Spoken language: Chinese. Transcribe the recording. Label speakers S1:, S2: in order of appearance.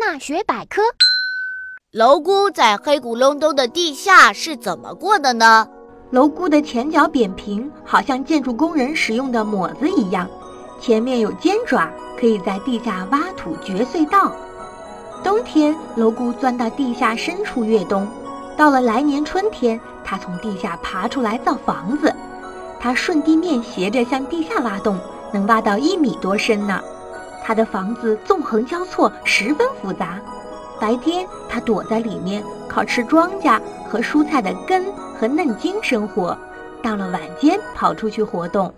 S1: 大学百科：
S2: 蝼蛄在黑咕隆咚的地下是怎么过的呢？
S3: 蝼蛄的前脚扁平，好像建筑工人使用的抹子一样，前面有尖爪，可以在地下挖土掘隧道。冬天，蝼蛄钻到地下深处越冬。到了来年春天，它从地下爬出来造房子。它顺地面斜着向地下挖洞，能挖到一米多深呢。他的房子纵横交错，十分复杂。白天，他躲在里面，靠吃庄稼和蔬菜的根和嫩茎生活；到了晚间，跑出去活动。